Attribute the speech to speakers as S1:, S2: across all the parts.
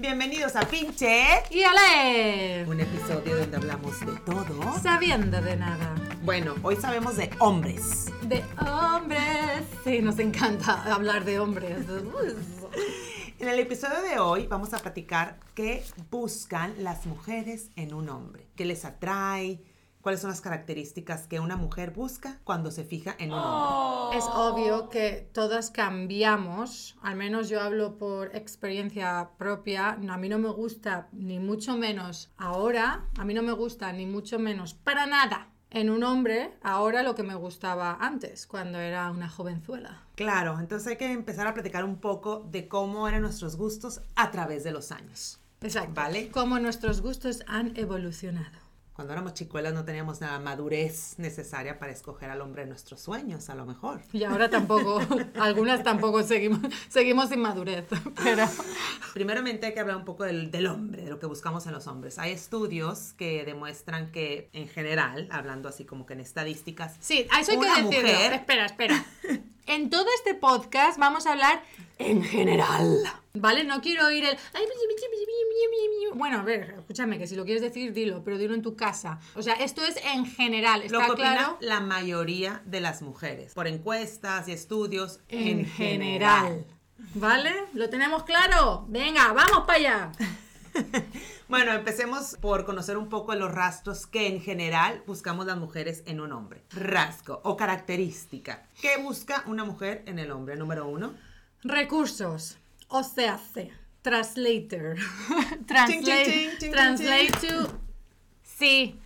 S1: Bienvenidos a Pinche,
S2: Y Ale,
S1: un episodio donde hablamos de todo.
S2: sabiendo de nada.
S1: Bueno, hoy sabemos de hombres.
S2: De hombres. Sí, nos encanta hablar de hombres.
S1: En el episodio de hoy vamos a platicar qué buscan las mujeres en un hombre, qué les atrae, cuáles son las características que una mujer busca cuando se fija en un hombre.
S2: Es obvio que todas cambiamos, al menos yo hablo por experiencia propia, a mí no me gusta ni mucho menos ahora, a mí no me gusta ni mucho menos para nada en un hombre ahora lo que me gustaba antes, cuando era una jovenzuela.
S1: Claro, entonces hay que empezar a platicar un poco de cómo eran nuestros gustos a través de los años.
S2: Exacto.
S1: Vale.
S2: Cómo nuestros gustos han evolucionado.
S1: Cuando éramos chicuelas no teníamos la madurez necesaria para escoger al hombre de nuestros sueños, a lo mejor.
S2: Y ahora tampoco, algunas tampoco seguimos, seguimos sin madurez, pero
S1: Primeramente hay que hablar un poco del, del hombre, de lo que buscamos en los hombres. Hay estudios que demuestran que en general, hablando así como que en estadísticas,
S2: sí, a eso hay
S1: Una
S2: que decirlo.
S1: mujer-
S2: Espera, espera. En todo este podcast vamos a hablar en general, ¿vale? No quiero oír el... "Ay, Bueno, a ver, escúchame, que si lo quieres decir, dilo, pero dilo en tu casa. O sea, esto es en general,
S1: lo
S2: ¿está
S1: que opina
S2: claro?
S1: la mayoría de las mujeres, por encuestas y estudios
S2: En general. ¿Vale? ¿Lo tenemos claro? Venga, vamos para allá.
S1: Bueno, empecemos por conocer un poco los rastros que en general buscamos las mujeres en un hombre. Rasgo o característica. ¿Qué busca una mujer en el hombre? Número uno.
S2: Recursos. O se hace. Translator. Translate,
S1: ching, ching,
S2: translate
S1: ching,
S2: to. Sí.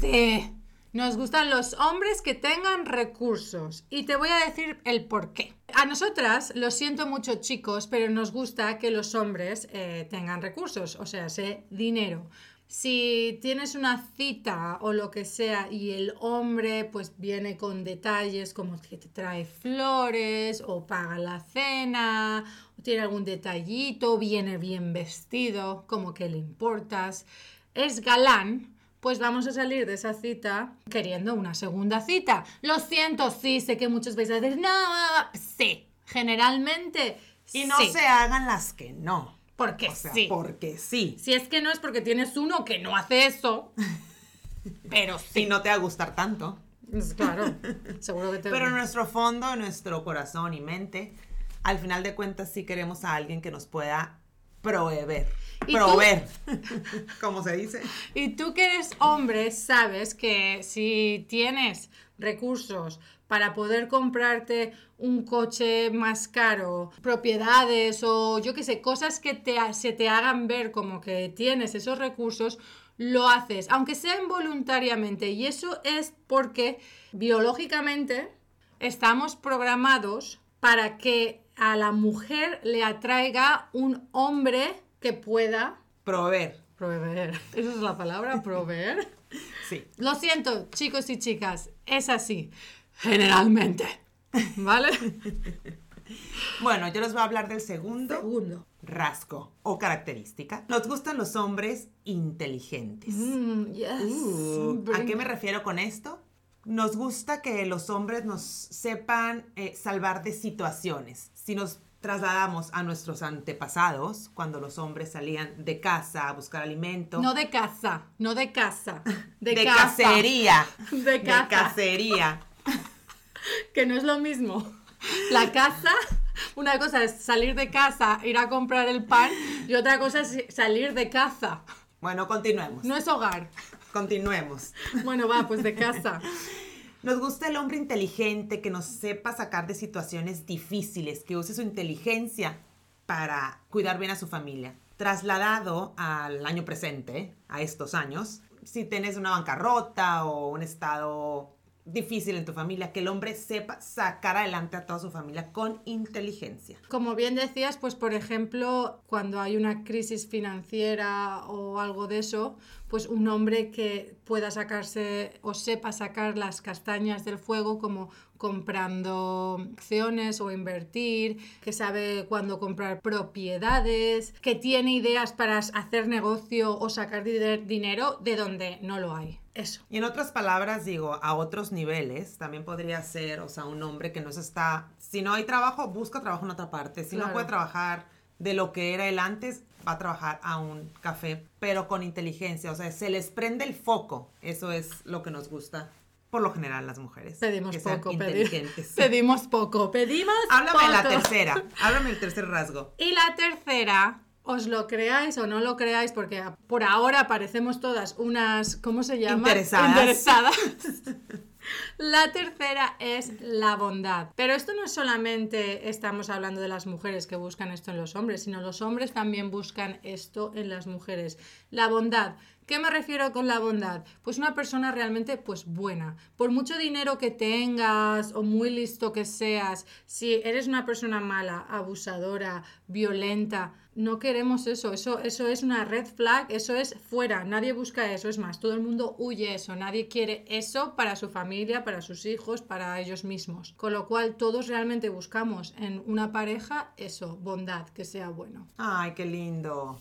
S2: Sí. Nos gustan los hombres que tengan recursos. Y te voy a decir el por qué. A nosotras, lo siento mucho chicos, pero nos gusta que los hombres eh, tengan recursos, o sea, sé dinero. Si tienes una cita o lo que sea y el hombre pues viene con detalles como que te trae flores o paga la cena o tiene algún detallito, viene bien vestido, como que le importas, es galán, pues vamos a salir de esa cita queriendo una segunda cita. Lo siento, sí, sé que muchos vais a decir, no, sí, generalmente
S1: Y no
S2: sí,
S1: se hagan las que no.
S2: porque
S1: O sea,
S2: sí.
S1: porque sí.
S2: Si es que no es porque tienes uno que no hace eso, pero
S1: Si
S2: sí.
S1: no te va a gustar tanto.
S2: Pues Claro, seguro que te...
S1: Pero en nuestro fondo, en nuestro corazón y mente, al final de cuentas sí queremos a alguien que nos pueda proveer. Proveer. ¿Cómo se dice?
S2: Y tú que eres hombre, sabes que si tienes recursos para poder comprarte un coche más caro, propiedades o yo qué sé, cosas que te, se te hagan ver como que tienes esos recursos, lo haces, aunque sea involuntariamente. Y eso es porque biológicamente estamos programados para que a la mujer le atraiga un hombre que pueda
S1: Proveer.
S2: Proveer. Esa es la palabra, proveer.
S1: Sí.
S2: Lo siento, chicos y chicas, es así. Generalmente. ¿Vale?
S1: Bueno, yo les voy a hablar del segundo
S2: Segundo.
S1: rasgo o característica. Nos gustan los hombres inteligentes.
S2: Mm, yes.
S1: Uh, ¿A qué me refiero con esto? Nos gusta que los hombres nos sepan eh, salvar de situaciones. Si nos trasladamos a nuestros antepasados, cuando los hombres salían de casa a buscar alimento,
S2: No de casa, no de casa. De,
S1: de
S2: casa.
S1: cacería,
S2: De casa.
S1: cacería.
S2: Que no es lo mismo. La casa, una cosa es salir de casa, ir a comprar el pan, y otra cosa es salir de casa.
S1: Bueno, continuemos.
S2: No es hogar.
S1: Continuemos.
S2: Bueno, va, pues de casa.
S1: Nos gusta el hombre inteligente que nos sepa sacar de situaciones difíciles, que use su inteligencia para cuidar bien a su familia. Trasladado al año presente, a estos años, si tienes una bancarrota o un estado difícil en tu familia, que el hombre sepa sacar adelante a toda su familia con inteligencia.
S2: Como bien decías, pues por ejemplo, cuando hay una crisis financiera o algo de eso, pues un hombre que pueda sacarse o sepa sacar las castañas del fuego como comprando acciones o invertir, que sabe cuándo comprar propiedades, que tiene ideas para hacer negocio o sacar di- dinero de donde no lo hay. Eso.
S1: Y en otras palabras, digo, a otros niveles, también podría ser, o sea, un hombre que no se está, si no hay trabajo, busca trabajo en otra parte. Si no puede trabajar de lo que era él antes, va a trabajar a un café, pero con inteligencia, o sea, se les prende el foco. Eso es lo que nos gusta por lo general las mujeres.
S2: Pedimos
S1: que sean
S2: poco, pedi-
S1: inteligentes.
S2: pedimos poco, pedimos
S1: Háblame de la
S2: poco.
S1: tercera, háblame del tercer rasgo.
S2: Y la tercera, os lo creáis o no lo creáis, porque por ahora parecemos todas unas, ¿cómo se llama?
S1: Interesadas.
S2: Interesadas. La tercera es la bondad. Pero esto no es solamente estamos hablando de las mujeres que buscan esto en los hombres, sino los hombres también buscan esto en las mujeres. La bondad. ¿Qué me refiero con la bondad? Pues una persona realmente pues buena. Por mucho dinero que tengas o muy listo que seas, si eres una persona mala, abusadora, violenta, no queremos eso. Eso, eso es una red flag, eso es fuera. Nadie busca eso. Es más, todo el mundo huye eso. Nadie quiere eso para su familia, para sus hijos, para ellos mismos. Con lo cual todos realmente buscamos en una pareja eso, bondad, que sea bueno.
S1: Ay, qué lindo.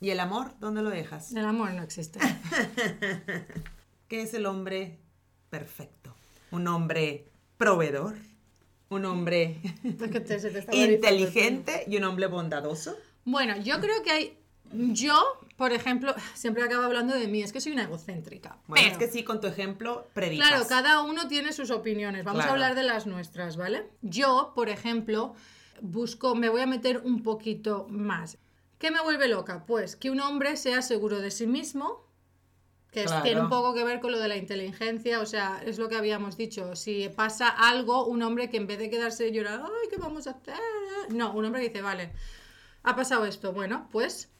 S1: ¿Y el amor? ¿Dónde lo dejas?
S2: El amor no existe.
S1: ¿Qué es el hombre perfecto? Un hombre proveedor, un hombre inteligente y un hombre bondadoso.
S2: Bueno, yo creo que hay. Yo, por ejemplo, siempre acabo hablando de mí, es que soy una egocéntrica.
S1: Bueno,
S2: pero-
S1: es que sí, con tu ejemplo predicas.
S2: Claro, cada uno tiene sus opiniones. Vamos
S1: Claro.
S2: a hablar de las nuestras, ¿vale? Yo, por ejemplo, busco, me voy a meter un poquito más. ¿Qué me vuelve loca? Pues que un hombre sea seguro de sí mismo, que es- tiene un poco que ver con lo de la inteligencia, o sea, es lo que habíamos dicho. Si pasa algo, un hombre que en vez de quedarse y llorar, ay, ¿qué vamos a hacer? No, un hombre que dice, vale, ha pasado esto, bueno, pues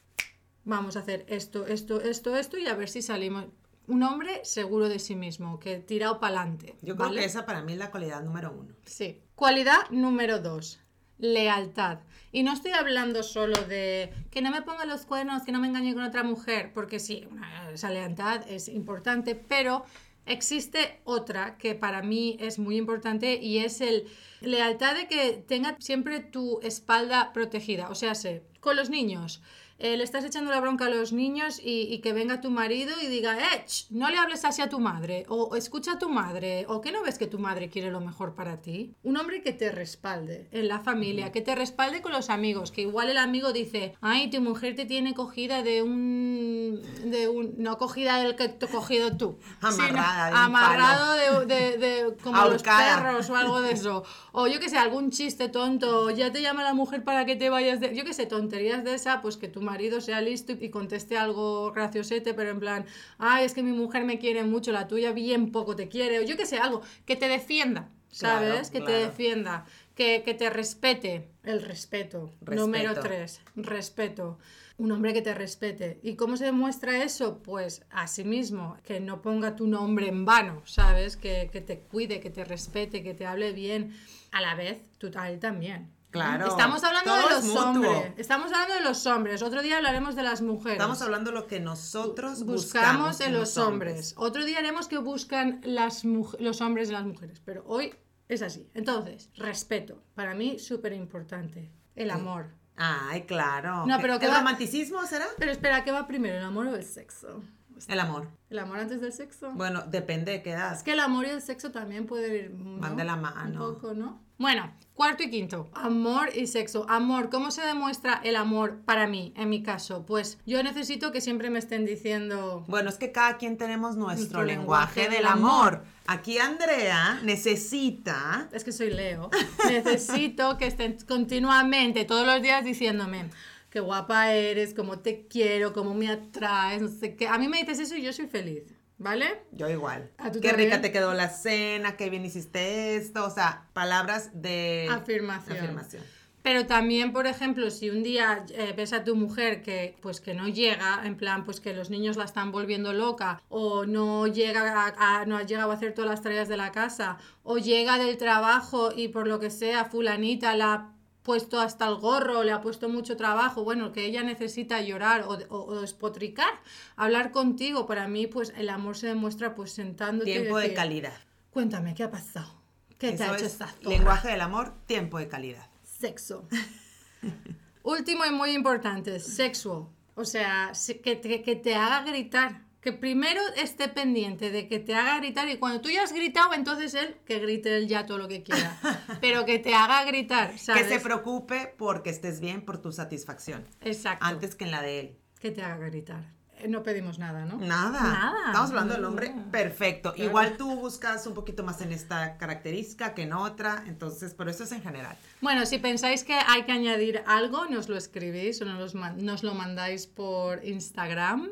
S2: vamos a hacer esto, esto, esto, esto y a ver si salimos. Un hombre seguro de sí mismo, que tirado para adelante.
S1: Yo creo que esa para mí es la cualidad número uno.
S2: Sí. Cualidad número dos, lealtad. Y no estoy hablando solo de que no me ponga los cuernos, que no me engañe con otra mujer, porque sí, una- esa lealtad es importante, pero existe otra que para mí es muy importante y es el lealtad de que tenga siempre tu espalda protegida. O sea, sé, con los niños. Eh, le estás echando la bronca a los niños y, y que venga tu marido y diga, eh, ch, no le hables así a tu madre, o, escucha a tu madre, o que no ves que tu madre quiere lo mejor para ti. Un hombre que te respalde en la familia, que te respalde con los amigos, que igual el amigo dice, ay, tu mujer te tiene cogida de un... de un no cogida del que te cogido tú.
S1: Amarrada
S2: sino amarrado de, de- de- como los perros o algo de eso. O yo que sé, algún chiste tonto, ya te llama la mujer para que te vayas de... Yo que sé, tonterías de esa, pues que tu marido sea listo y conteste algo graciosete, pero en plan, ay, es que mi mujer me quiere mucho, la tuya bien poco te quiere. O yo que sé, algo que te defienda, ¿sabes?
S1: Claro,
S2: que te defienda, que, que te respete. El respeto.
S1: Respeto.
S2: Número tres, respeto. Un hombre que te respete. ¿Y cómo se demuestra eso? Pues a sí mismo, que no ponga tu nombre en vano, ¿sabes? Que, que te cuide, que te respete, que te hable bien. A la vez, tú a él también.
S1: Claro,
S2: Estamos hablando de los hombres. Estamos hablando de los hombres. Otro día hablaremos de las mujeres.
S1: Estamos hablando de lo que nosotros
S2: Buscamos
S1: buscamos
S2: en los hombres. Otro día haremos que buscan las los hombres en las mujeres. Pero hoy es así. Entonces, respeto. Para mí, súper importante. El amor.
S1: Ay, claro.
S2: No, pero
S1: ¿El
S2: ¿qué va-
S1: romanticismo será?
S2: Pero espera, ¿qué va primero? ¿El amor o el sexo?
S1: El amor.
S2: ¿El amor antes del sexo?
S1: Bueno, depende de qué edad.
S2: Es que el amor y el sexo también pueden ir ¿no?
S1: Van de la mano.
S2: Un poco, ¿no? Bueno, cuarto y quinto. Amor y sexo. Amor, ¿cómo se demuestra el amor para mí, en mi caso? Pues yo necesito que siempre me estén diciendo...
S1: Bueno, es que cada quien tenemos nuestro,
S2: Nuestro
S1: lenguaje,
S2: lenguaje
S1: del
S2: del
S1: amor. Aquí Andrea necesita
S2: Es que soy Leo. Necesito que estén continuamente, todos los días diciéndome qué guapa eres, cómo te quiero, cómo me atraes, no sé qué. A mí me dices eso y yo soy feliz, ¿vale?
S1: yo igual.
S2: ¿A tú
S1: Qué
S2: también?
S1: rica te quedó la cena, qué bien hiciste esto, o sea, palabras de
S2: Afirmación.
S1: afirmación.
S2: Pero también, por ejemplo, si un día eh, ves a tu mujer que pues que no llega, en plan, pues que los niños la están volviendo loca, o no llega a, a- no ha llegado a hacer todas las tareas de la casa, o llega del trabajo y por lo que sea, fulanita la puesto hasta el gorro, le ha puesto mucho trabajo, bueno, que ella necesita llorar o, o- o despotricar, hablar contigo, para mí, pues el amor se demuestra pues sentándote
S1: Tiempo de
S2: decir,
S1: calidad.
S2: Cuéntame, ¿qué ha pasado? ¿Qué te ha hecho
S1: es
S2: esta zorra?
S1: lenguaje del amor, tiempo de calidad.
S2: Sexo. Último y muy importante, sexo. O sea, se- que te, que te haga gritar. Que primero esté pendiente de que te haga gritar y cuando tú ya has gritado, entonces él, que grite él ya todo lo que quiera. Pero que te haga gritar, ¿sabes?
S1: Que se preocupe porque estés bien, por tu satisfacción.
S2: Exacto.
S1: Antes que en la de él.
S2: Que te haga gritar. Eh, No pedimos nada, ¿no?
S1: Nada.
S2: Nada.
S1: Estamos hablando del hombre perfecto.
S2: Claro.
S1: Igual tú buscas un poquito más en esta característica que en otra. Entonces, pero eso es en general.
S2: Bueno, si pensáis que hay que añadir algo, nos lo escribís o nos lo mandáis por Instagram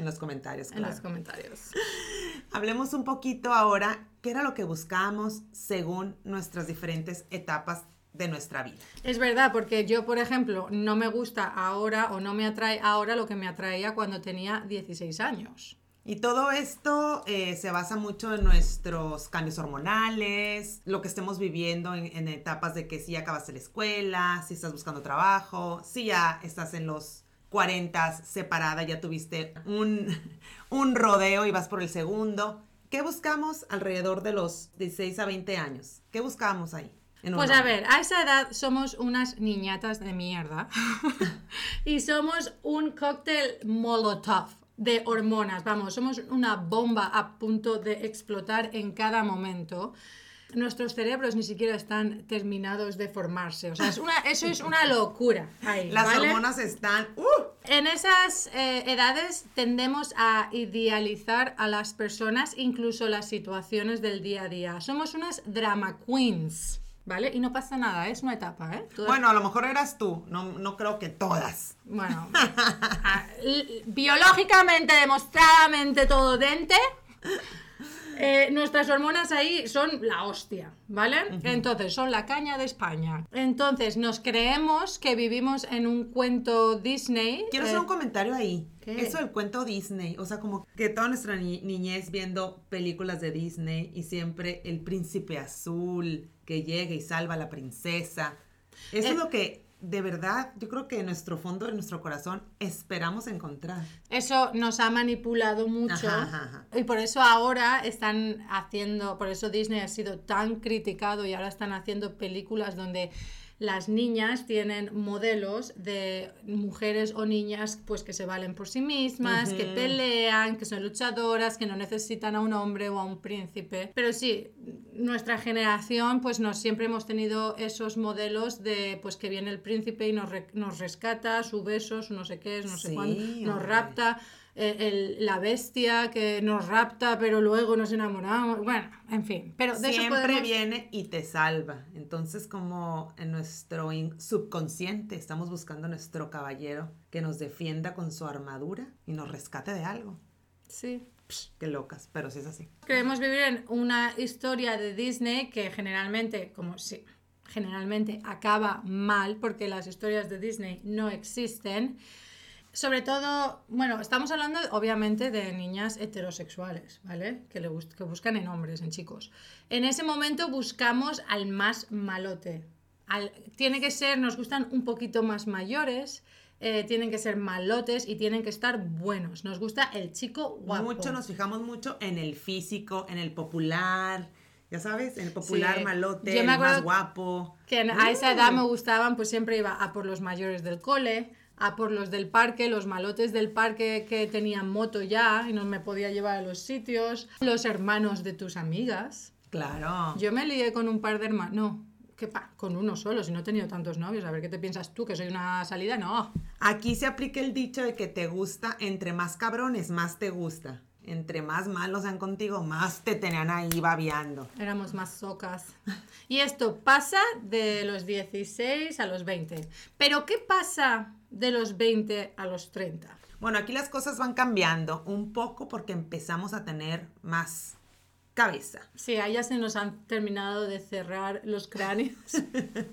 S1: En los comentarios,
S2: en
S1: claro.
S2: los comentarios.
S1: Hablemos un poquito ahora qué era lo que buscábamos según nuestras diferentes etapas de nuestra vida.
S2: Es verdad, porque yo, por ejemplo, no me gusta ahora o no me atrae ahora lo que me atraía cuando tenía 16 años.
S1: Y todo esto eh, se basa mucho en nuestros cambios hormonales, lo que estemos viviendo en, en etapas de que si ya acabaste la escuela, si estás buscando trabajo, si ya estás en los 40 separada, ya tuviste un, un rodeo y vas por el segundo. ¿Qué buscamos alrededor de los 16 a 20 años? ¿Qué buscamos ahí?
S2: Pues a ver, a esa edad somos unas niñatas de mierda y somos un cóctel molotov de hormonas, vamos, somos una bomba a punto de explotar en cada momento. Nuestros cerebros ni siquiera están terminados de formarse, o sea, es una- eso es una locura. ahí,
S1: Las
S2: ¿vale?
S1: hormonas están... ¡uh!
S2: En esas eh, edades tendemos a idealizar a las personas, incluso las situaciones del día a día. Somos unas drama queens, ¿vale? Y no pasa nada, es una etapa, ¿eh? Todas-
S1: Bueno, a lo mejor eras tú, no, no creo que todas.
S2: Bueno, a- biológicamente, demostradamente todo dente. Eh, nuestras hormonas ahí son la hostia, ¿vale? Entonces, son la caña de España. Entonces, nos creemos que vivimos en un cuento Disney.
S1: Quiero
S2: eh,
S1: hacer un comentario ahí.
S2: ¿Qué?
S1: Eso del cuento Disney, o sea, como que toda nuestra ni- niñez viendo películas de Disney y siempre el príncipe azul que llega y salva a la princesa. Eso
S2: Eh.
S1: es lo que de verdad yo creo que en nuestro fondo de nuestro corazón esperamos encontrar.
S2: Eso nos ha manipulado mucho
S1: Ajá, ajá, ajá.
S2: y por eso ahora están haciendo, por eso Disney ha sido tan criticado y ahora están haciendo películas donde las niñas tienen modelos de mujeres o niñas pues que se valen por sí mismas, que pelean, que son luchadoras, que no necesitan a un hombre o a un príncipe. Pero sí, nuestra generación pues nos siempre hemos tenido esos modelos de pues que viene el príncipe y nos, re- nos rescata, su beso, su no sé qué, no sé cuándo, nos
S1: hombre.
S2: rapta. Eh, el- la bestia que nos rapta pero luego nos enamoramos bueno en fin pero de eso
S1: Siempre
S2: podemos-
S1: viene y te salva. Entonces, como en nuestro subconsciente estamos buscando a nuestro caballero que nos defienda con su armadura y nos rescate de algo.
S2: sí
S1: Psh, qué locas, pero sí es así.
S2: Queremos vivir en una historia de Disney que generalmente, como sí, generalmente acaba mal porque las historias de Disney no existen. Sobre todo, bueno, estamos hablando obviamente de niñas heterosexuales, ¿vale? Que, le bus- que buscan en hombres, en chicos. En ese momento buscamos al más malote. Al- tiene que ser, nos gustan un poquito más mayores, eh, tienen que ser malotes y tienen que estar buenos. Nos gusta el chico guapo.
S1: Mucho nos fijamos mucho en el físico, en el popular, ya sabes, en el popular
S2: Sí.
S1: malote, el más guapo.
S2: que en- a esa edad
S1: Uh.
S2: me gustaban, pues siempre iba a por los mayores del cole, a por los del parque, los malotes del parque que tenían moto ya y no me podía llevar a los sitios, los hermanos de tus amigas.
S1: Claro.
S2: Yo me lié con un par de hermanos, no, ¿qué pa? con uno solo, si no he tenido tantos novios, a ver qué te piensas tú, que soy una salida, no.
S1: Aquí se aplica el dicho de que te gusta, entre más cabrones, más te gusta. Entre más malos sean contigo, más te tenían ahí babeando.
S2: Éramos más socas. Y esto pasa de los 16 a los 20. Pero ¿qué pasa de los 20 a los 30?
S1: Bueno, aquí las cosas van cambiando un poco porque empezamos a tener más cabeza.
S2: Sí, a ellas se nos han terminado de cerrar los cráneos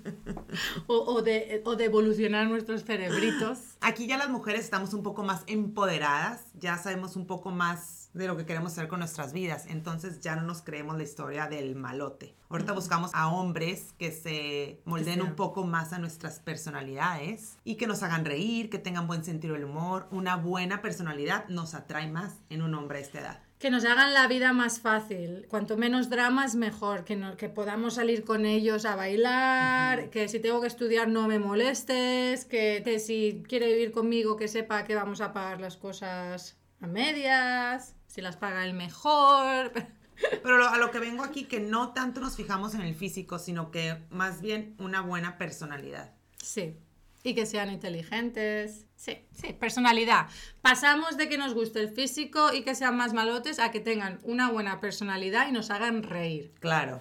S2: o, o de, o de evolucionar nuestros cerebritos.
S1: Aquí ya las mujeres estamos un poco más empoderadas, ya sabemos un poco más de lo que queremos hacer con nuestras vidas, entonces ya no nos creemos la historia del malote. Ahorita buscamos a hombres que se moldeen
S2: Sí.
S1: un poco más a nuestras personalidades y que nos hagan reír, que tengan buen sentido del humor. Una buena personalidad nos atrae más en un hombre a esta edad.
S2: Que nos hagan la vida más fácil. Cuanto menos dramas, mejor. Que, no- que podamos salir con ellos a bailar. Que si tengo que estudiar, no me molestes. Que, que si quiere vivir conmigo, que sepa que vamos a pagar las cosas a medias, si las paga el mejor.
S1: Pero lo- a lo que vengo aquí, que no tanto nos fijamos en el físico, sino que más bien una buena personalidad.
S2: Sí. Y que sean inteligentes. Sí, sí, personalidad. Pasamos de que nos guste el físico y que sean más malotes a que tengan una buena personalidad y nos hagan reír.
S1: Claro.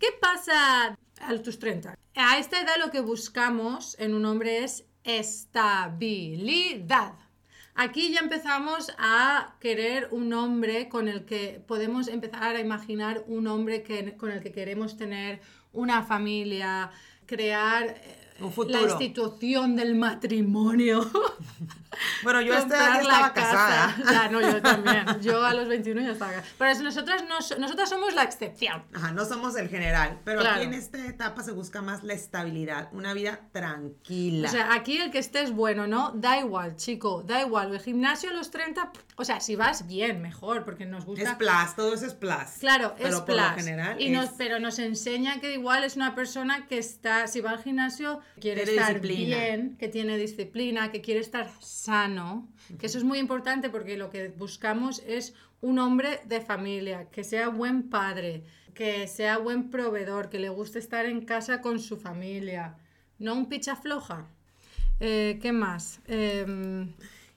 S2: ¿Qué pasa a tus 30? A esta edad lo que buscamos en un hombre es estabilidad. Aquí ya empezamos a querer un hombre con el que podemos empezar a imaginar un hombre que, con el que queremos tener una familia, crear eh,
S1: Un futuro.
S2: la institución del matrimonio.
S1: Bueno, yo a esta edad estaba
S2: casa.
S1: casada.
S2: Ya, no, yo también. Yo a los 21 ya estaba casada. Pero nosotras, no, so- nosotras somos la excepción.
S1: Ajá, no somos el general, pero
S2: Claro.
S1: aquí en esta etapa se busca más la estabilidad, una vida tranquila.
S2: O sea, aquí el que estés bueno, ¿no? Da igual, chico, da igual. El gimnasio a los 30, o sea, si vas bien, mejor, porque nos gusta.
S1: es plus, todo eso es plus.
S2: Claro,
S1: pero
S2: es
S1: por lo general
S2: y
S1: es-
S2: nos, pero nos enseña que igual es una persona que está, si va al gimnasio, quiere
S1: Tiene
S2: estar
S1: disciplina.
S2: bien, que tiene disciplina, que quiere estar sano, que eso es muy importante porque lo que buscamos es un hombre de familia, que sea buen padre, que sea buen proveedor, que le guste estar en casa con su familia, no un picha floja. Eh, ¿Qué más? Em,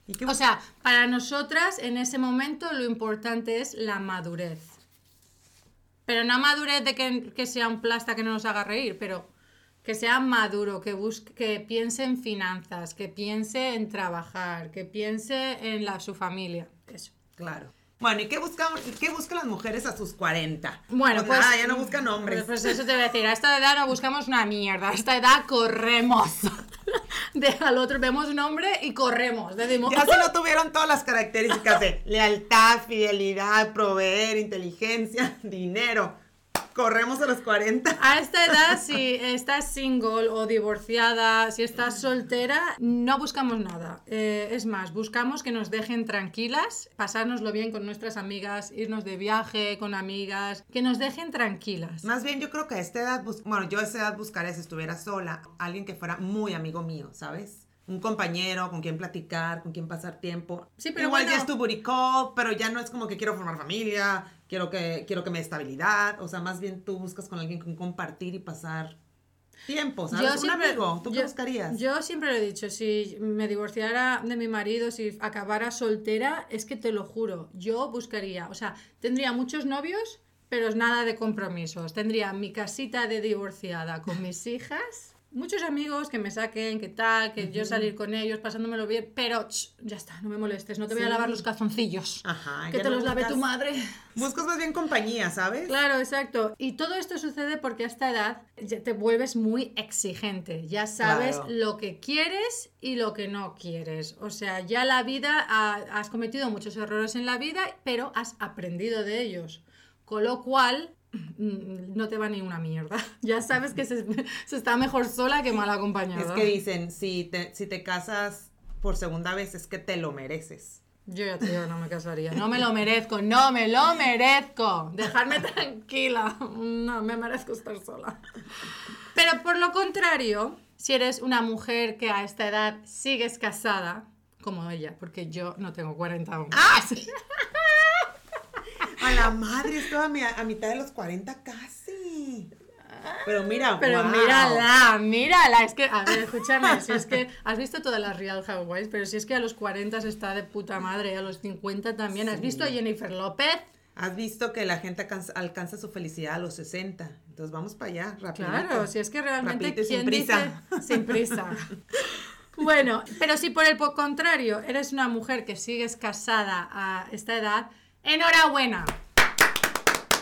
S1: ¿Y qué
S2: o sea, para nosotras en ese momento lo importante es la madurez. Pero no madurez de que, que sea un plasta que no nos haga reír, pero que sea maduro, que busque, que piense en finanzas, que piense en trabajar, que piense en la, su familia. Eso.
S1: Claro. Bueno, ¿y qué buscan, qué buscan las mujeres a sus 40?
S2: Bueno,
S1: pues,
S2: pues,
S1: nada, ya no buscan hombres.
S2: Pues, eso te voy a decir, a esta edad no buscamos una mierda, a esta edad corremos. Deja al otro, vemos un hombre y corremos. Decimos,
S1: Ya si no tuvieron todas las características de lealtad, fidelidad, proveer, inteligencia, dinero. Corremos a los 40.
S2: A esta edad, si estás single o divorciada, si estás soltera, no buscamos nada. Eh, es más, buscamos que nos dejen tranquilas, pasárnoslo bien con nuestras amigas, irnos de viaje con amigas, que nos dejen tranquilas.
S1: Más bien, yo creo que a esta edad, bueno, yo a esta edad buscaría si estuviera sola, alguien que fuera muy amigo mío, ¿sabes? Un compañero con quien platicar, con quien pasar tiempo.
S2: Sí, pero
S1: Igual
S2: bueno.
S1: ya es tu call, pero ya no es como que quiero formar familia, quiero que, quiero que me dé estabilidad. O sea, más bien tú buscas con alguien con compartir y pasar tiempo, ¿sabes? Un amigo, ¿tú qué
S2: yo-
S1: buscarías?
S2: Yo siempre lo he dicho, si me divorciara de mi marido, si acabara soltera, es que te lo juro, yo buscaría, o sea, tendría muchos novios, pero nada de compromisos. Tendría mi casita de divorciada con mis hijas, muchos amigos que me saquen, que tal, que yo salir con ellos, pasándomelo bien, pero ch, ya está, no me molestes, no te voy a lavar los calzoncillos.
S1: Ajá,
S2: que te
S1: no
S2: los lave tu madre.
S1: Buscas más bien compañía, ¿sabes?
S2: Claro, exacto. Y todo esto sucede porque a esta edad ya te vuelves muy exigente. Ya sabes
S1: Claro.
S2: lo que quieres y lo que no quieres. O sea, ya la vida, ha- has cometido muchos errores en la vida, pero has aprendido de ellos. Con lo cual, no te va ni una mierda. Ya sabes que se, se está mejor sola que mal acompañada.
S1: Es que dicen, si te, si te casas por segunda vez es que te lo mereces.
S2: Yo ya te digo, no me casaría. No me lo merezco, no me lo merezco. Dejarme tranquila. No, me merezco estar sola. Pero por lo contrario, si eres una mujer que a esta edad sigues casada, como ella, porque yo no tengo 40 aún.
S1: ¡Ah! A la madre, estoy a, mi- a mitad de los 40 casi. Pero mira,
S2: Pero
S1: guau.
S2: mírala, mírala. Es que, a ver, escúchame, si es que has visto todas las Real Housewives, pero si es que a los 40 se está de puta madre, y a los 50 también. ¿Has
S1: Sí.
S2: visto a Jennifer López?
S1: Has visto que la gente alcanza, alcanza su felicidad a los 60. Entonces vamos para allá, rápido.
S2: Claro, si es que realmente
S1: y sin
S2: ¿quién
S1: prisa.
S2: dice sin prisa? Bueno, pero si por el contrario eres una mujer que sigues casada a esta edad, enhorabuena.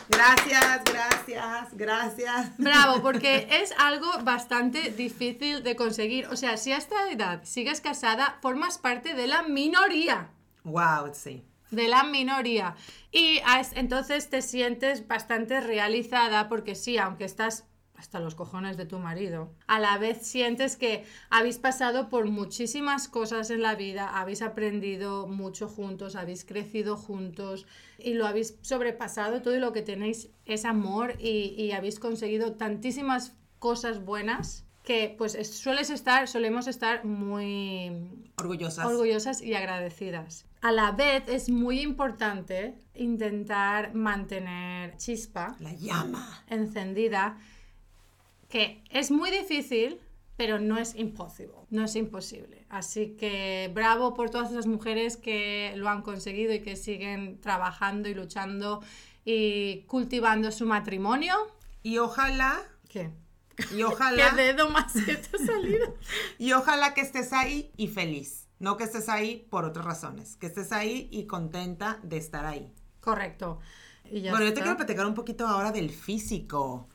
S1: Gracias, gracias, gracias.
S2: Bravo, porque es algo bastante difícil de conseguir. O sea, si a esta edad sigues casada, formas parte de la minoría.
S1: Wow, sí.
S2: de la minoría. Y entonces te sientes bastante realizada porque sí, aunque estás hasta los cojones de tu marido, a la vez sientes que habéis pasado por muchísimas cosas en la vida, habéis aprendido mucho juntos, habéis crecido juntos y lo habéis sobrepasado, todo y lo que tenéis es amor y, y habéis conseguido tantísimas cosas buenas que pues es- sueles estar, solemos estar muy
S1: Orgullosas.
S2: orgullosas y agradecidas. A la vez es muy importante intentar mantener chispa
S1: La llama.
S2: encendida, que es muy difícil, pero no es imposible, no es imposible. Así que bravo por todas esas mujeres que lo han conseguido y que siguen trabajando y luchando y cultivando su matrimonio.
S1: Y ojalá,
S2: ¿Qué?
S1: y
S2: ¿Qué
S1: ojalá,
S2: dedo más que te ha salido?
S1: y ojalá que estés ahí y feliz. No que estés ahí por otras razones. Que estés ahí y contenta de estar ahí.
S2: Correcto. Y ya
S1: bueno, yo te quiero platicar un poquito ahora del físico.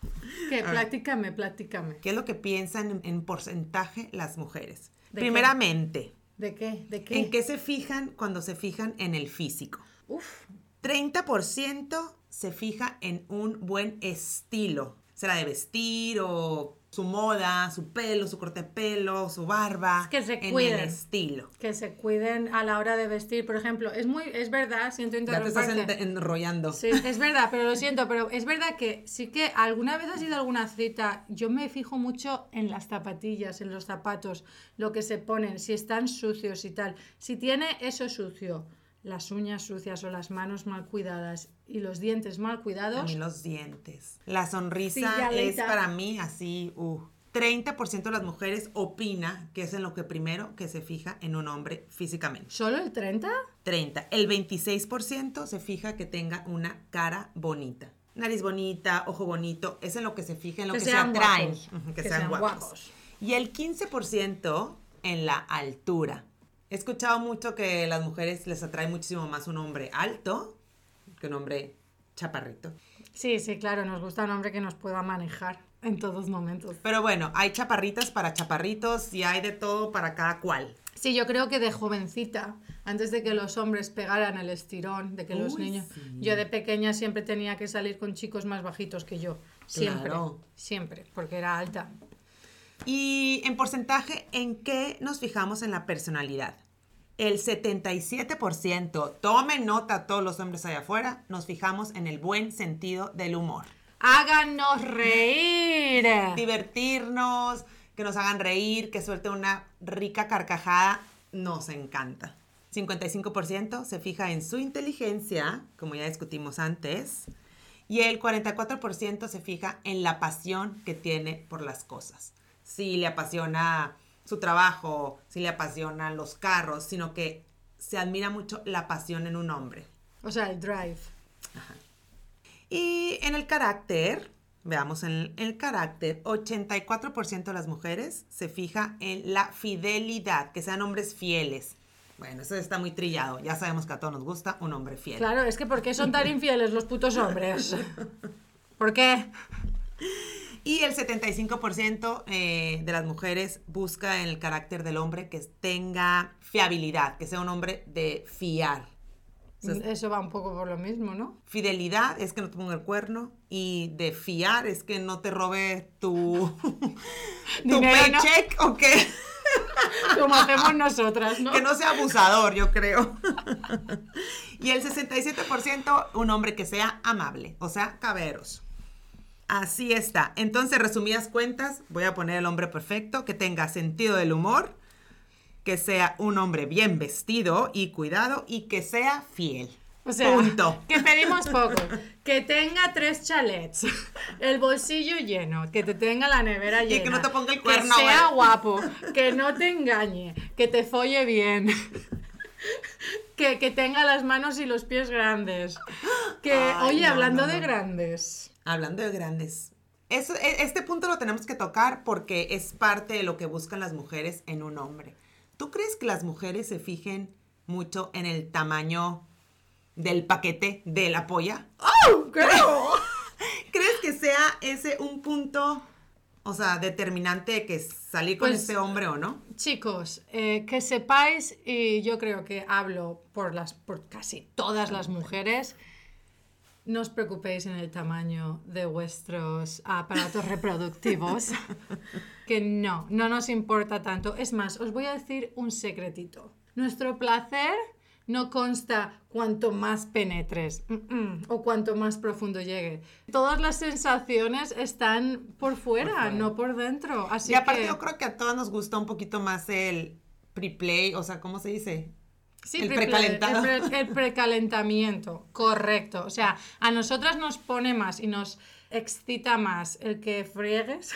S2: Que platícame, platícame.
S1: ¿Qué es lo que piensan en, en porcentaje las mujeres?
S2: ¿De qué?
S1: Primeramente,
S2: ¿De qué? ¿De qué?
S1: ¿en qué se fijan cuando se fijan en el físico?
S2: Uf,
S1: 30% se fija en un buen estilo. Será de vestir o su moda, su pelo, su corte de pelo, su barba.
S2: Que se
S1: en
S2: cuiden.
S1: el estilo.
S2: que se cuiden a la hora de vestir, por ejemplo. Es muy, es verdad, siento
S1: Ya te estás
S2: interrumpirte.
S1: en- enrollando.
S2: Sí, es verdad, pero lo siento, pero es verdad que sí que alguna vez has ido a alguna cita, yo me fijo mucho en las zapatillas, en los zapatos, lo que se ponen, si están sucios y tal. Si tiene eso sucio, las uñas sucias o las manos mal cuidadas y los dientes mal
S1: A
S2: cuidados,
S1: mí los dientes. La sonrisa
S2: Sí,
S1: es para mí así, uh. 30% de las mujeres opina que es en lo que primero que se fija en un hombre físicamente.
S2: ¿solo el 30?
S1: 30. El 26% se fija que tenga una cara bonita. Nariz bonita, ojo bonito, es en lo que se fija, en lo
S2: Que
S1: que, se atraen.
S2: guapos,
S1: que,
S2: que
S1: sean,
S2: sean
S1: guapos.
S2: guapos.
S1: Y el 15% en la altura. He escuchado mucho que a las mujeres les atrae muchísimo más un hombre alto que un hombre chaparrito.
S2: Sí, sí, claro, nos gusta un hombre que nos pueda manejar en todos momentos.
S1: Pero bueno, hay chaparritas para chaparritos y hay de todo para cada cual.
S2: Sí, yo creo que de jovencita, antes de que los hombres pegaran el estirón, de que los niños...
S1: sí.
S2: Yo de pequeña siempre tenía que salir con chicos más bajitos que yo. Siempre.
S1: Claro.
S2: Siempre, porque era alta.
S1: Y en porcentaje, ¿en qué nos fijamos en la personalidad? El 77%, tomen nota todos los hombres allá afuera, nos fijamos en el buen sentido del humor.
S2: ¡Háganos reír!
S1: Divertirnos, que nos hagan reír, que suelten una rica carcajada, nos encanta. 55% se fija en su inteligencia, como ya discutimos antes, y el 44% se fija en la pasión que tiene por las cosas. Si le apasiona su trabajo, si le apasionan los carros, sino que se admira mucho la pasión en un hombre.
S2: O sea, el drive.
S1: Y en el carácter, veamos en el, el carácter, 84% de las mujeres se fija en la fidelidad, que sean hombres fieles. Bueno, eso está muy trillado. Ya sabemos que a todos nos gusta un hombre fiel.
S2: Claro, es que ¿por qué son tan infieles los putos hombres? ¿Por qué?
S1: Y el 75% eh, de las mujeres busca en el carácter del hombre que tenga fiabilidad, que sea un hombre de fiar. O sea,
S2: Eso va un poco por lo mismo, ¿no?
S1: Fidelidad es que no te ponga el cuerno y de fiar es que no te robe tu, tu
S2: Dinero, ¿no?
S1: paycheck o que,
S2: Como hacemos nosotras, ¿no?
S1: que no sea abusador, yo creo. y el 67% un hombre que sea amable, o sea, caberos. Así está. Entonces, resumidas cuentas, voy a poner el hombre perfecto, que tenga sentido del humor, que sea un hombre bien vestido y cuidado y que sea fiel.
S2: O sea,
S1: Punto.
S2: que pedimos poco. Que tenga tres chalets, el bolsillo lleno, que te tenga la nevera llena.
S1: que no te ponga el cuerno,
S2: Que sea guapo, que no te engañe, que te folle bien. Que, que tenga las manos y los pies grandes. Que,
S1: Ay,
S2: oye,
S1: no,
S2: hablando
S1: no,
S2: de grandes.
S1: Hablando de grandes. E- este punto lo tenemos que tocar porque es parte de lo que buscan las mujeres en un hombre. ¿Tú crees que las mujeres se fijen mucho en el tamaño del paquete de la polla?
S2: ¡Oh, creo!
S1: ¿Crees que sea ese un punto, o sea, determinante de que salir con
S2: Pues-
S1: este hombre o no?
S2: Chicos, eh, que sepáis, y yo creo que hablo por, las, por casi todas las mujeres, no os preocupéis en el tamaño de vuestros aparatos reproductivos, que no, no nos importa tanto. Es más, os voy a decir un secretito. Nuestro placer no consta cuanto más penetres mm, mm, o cuanto más profundo llegue. Todas las sensaciones están por fuera, no por dentro. Así
S1: y aparte
S2: que...
S1: yo creo que a todos nos gusta un poquito más el pre-play, o sea, ¿cómo se dice?
S2: Sí,
S1: El
S2: pre-
S1: precalentado.
S2: El, pre- el precalentamiento, correcto. O sea, a nosotras nos pone más y nos excita más el que friegues,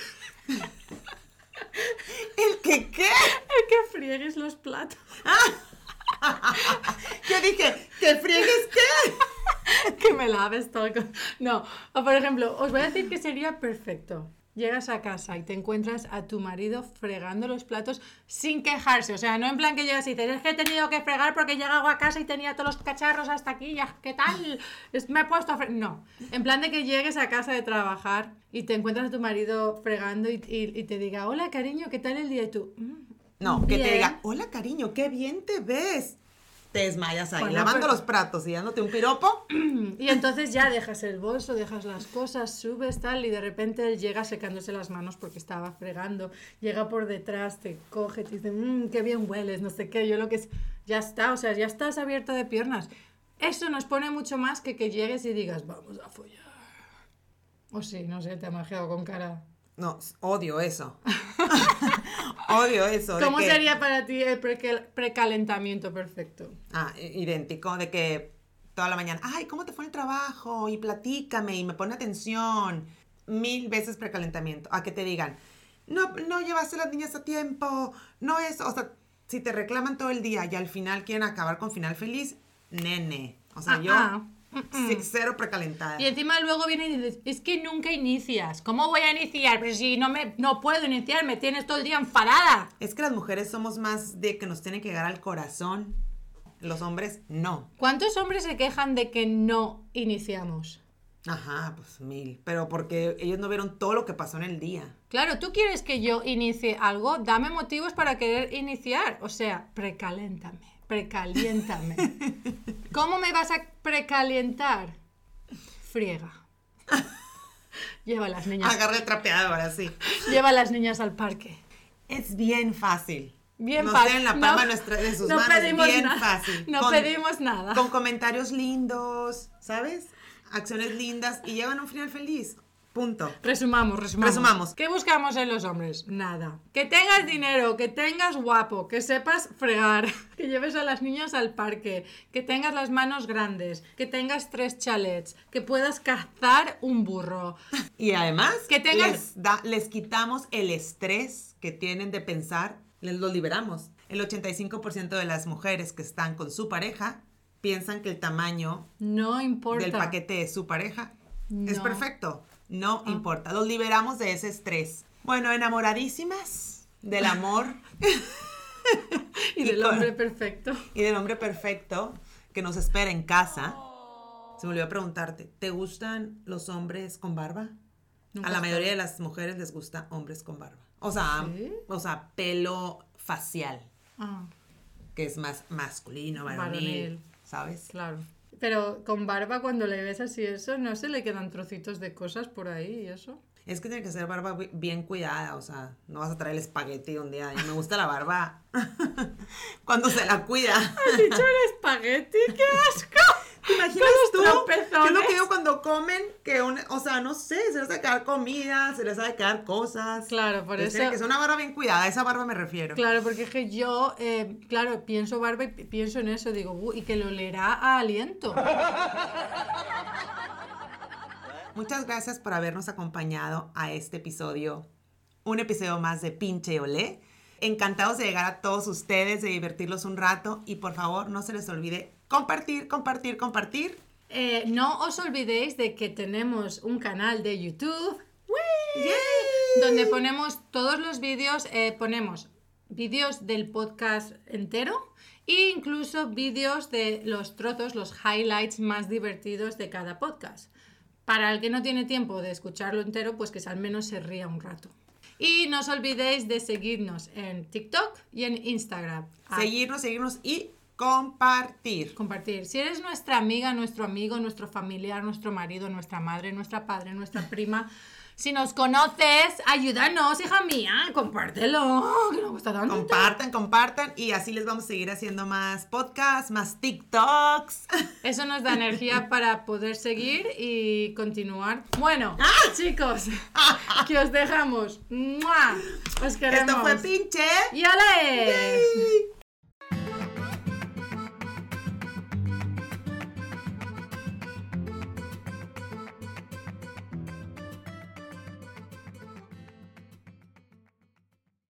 S1: ¿El que qué?
S2: el que friegues los platos.
S1: Yo dije, ¿que friegues qué?
S2: que me laves todo. No, o por ejemplo, os voy a decir que sería perfecto. Llegas a casa y te encuentras a tu marido fregando los platos sin quejarse. O sea, no en plan que llegas y dices, es que he tenido que fregar porque he llegado a casa y tenía todos los cacharros hasta aquí, ya, ¿qué tal? Me he puesto a fregar. No, en plan de que llegues a casa de trabajar y te encuentras a tu marido fregando y, y- y te diga, hola cariño, ¿qué tal el día? Y tú, "Mm,
S1: No, que te
S2: bien".
S1: diga, hola cariño, qué bien te ves. Te desmayas ahí,
S2: Bueno,
S1: lavando
S2: pero-
S1: los platos y dándote un piropo.
S2: Y entonces ya dejas el bolso, dejas las cosas, subes tal y de repente él llega secándose las manos porque estaba fregando, llega por detrás, te coge, te dice, mmm, qué bien hueles, no sé qué, yo lo que es, ya está, o sea, ya estás abierta de piernas. Eso nos pone mucho más que que llegues y digas, vamos a follar. O sí, no sé, te ha majeado con cara.
S1: No, odio eso. odio eso.
S2: ¿Cómo
S1: que-
S2: sería para ti el precal- precalentamiento perfecto?
S1: Ah, idéntico, de que toda la mañana, ay, ¿cómo te fue en el trabajo? Y platícame y me pone atención. Mil veces precalentamiento. A que te digan, no, no llevaste a las niñas a tiempo, no es, o sea, si te reclaman todo el día y al final quieren acabar con final feliz, nene. O sea,
S2: Ah,
S1: yo,
S2: ah,
S1: sí, cero precalentada.
S2: Y encima luego viene y dices, es que nunca inicias. ¿Cómo voy a iniciar? Pero si no me no puedo iniciar, me tienes todo el día enfadada.
S1: Es que las mujeres somos más de que nos tienen que llegar al corazón. Los hombres, no.
S2: ¿Cuántos hombres se quejan de que no iniciamos?
S1: Ajá, pues mil. Pero porque ellos no vieron todo lo que pasó en el día.
S2: Claro, tú quieres que yo inicie algo, dame motivos para querer iniciar. O sea, precaléntame, precaliéntame. ¿Cómo me vas a precalientar? Friega. Lleva a las niñas,
S1: Agarra el trapeador así.
S2: lleva a las niñas al parque.
S1: Es bien fácil.
S2: Bien
S1: Nos
S2: fácil.
S1: la palma
S2: No-
S1: de, nuestra- de sus
S2: no
S1: manos.
S2: pedimos
S1: Bien fácil.
S2: No pedimos nada.
S1: Con comentarios lindos, ¿sabes? Acciones lindas y llegan a un final feliz. Punto.
S2: Resumamos, resumamos.
S1: Resumamos.
S2: ¿Qué buscamos en los hombres? Nada. Que tengas dinero, que tengas guapo, que sepas fregar, que lleves a las niñas al parque, que tengas las manos grandes, que tengas tres chalets, que puedas cazar un burro.
S1: Y además,
S2: Que tengas-
S1: les, da- les quitamos el estrés que tienen de pensar, les lo liberamos. El 85% de las mujeres que están con su pareja piensan que el tamaño
S2: No importa.
S1: del paquete de su pareja es
S2: No. Ah.
S1: perfecto. No importa. Los liberamos de ese estrés. Bueno, enamoradísimas del amor
S2: Y del
S1: y con-
S2: hombre perfecto.
S1: y del hombre perfecto que nos espera en casa. Se me olvidó preguntarte, ¿te gustan los hombres con barba?
S2: Nunca
S1: a la mayoría de las mujeres les gusta hombres con barba. O sea,
S2: ¿Sí?
S1: o sea, pelo facial,
S2: Ah,
S1: que es más masculino, varonil,
S2: Varonil.
S1: ¿sabes?
S2: claro. Pero con barba cuando le ves así eso, ¿no se le quedan trocitos de cosas por ahí y eso?
S1: Es que tiene que ser barba bi- bien cuidada, o sea, no vas a traer el espagueti un día. Y me gusta la barba cuando se la cuida.
S2: ¿Has dicho el espagueti? ¡Qué asco!
S1: ¿Te imaginas tú? ¿Qué es lo que digo cuando comen? Que un, o sea, no sé, se les va a quedar comida, se les va a quedar cosas.
S2: Claro, por eso...
S1: que ser una barba bien cuidada, a esa barba me refiero.
S2: Claro, porque es que yo, eh, claro, pienso barba y pi- pienso en eso, digo, "Uh, y que lo leerá a aliento.
S1: Muchas gracias por habernos acompañado a este episodio, un episodio más de Pinche Olé. Encantados de llegar a todos ustedes, de divertirlos un rato y por favor no se les olvide compartir, compartir, compartir.
S2: Eh, no os olvidéis de que tenemos un canal de YouTube donde ponemos todos los vídeos, eh, ponemos vídeos del podcast entero e incluso vídeos de los trozos, los highlights más divertidos de cada podcast. Para el que no tiene tiempo de escucharlo entero, pues que al menos se ría un rato. Y no os olvidéis de seguirnos en TikTok y en Instagram.
S1: Seguirnos, seguirnos y compartir.
S2: compartir. Si eres nuestra amiga, nuestro amigo, nuestro familiar, nuestro marido, nuestra madre, nuestra padre, nuestra prima, Si nos conoces, ayúdanos, hija mía, compártelo, que nos gusta tanto.
S1: Compartan, compartan y así les vamos a seguir haciendo más podcasts, más TikToks.
S2: Eso nos da energía para poder seguir y continuar. Bueno,
S1: ¡Ah!
S2: chicos, que os dejamos. ¡Mua! Os queremos.
S1: Esto fue pinche.
S2: ¡Y ole!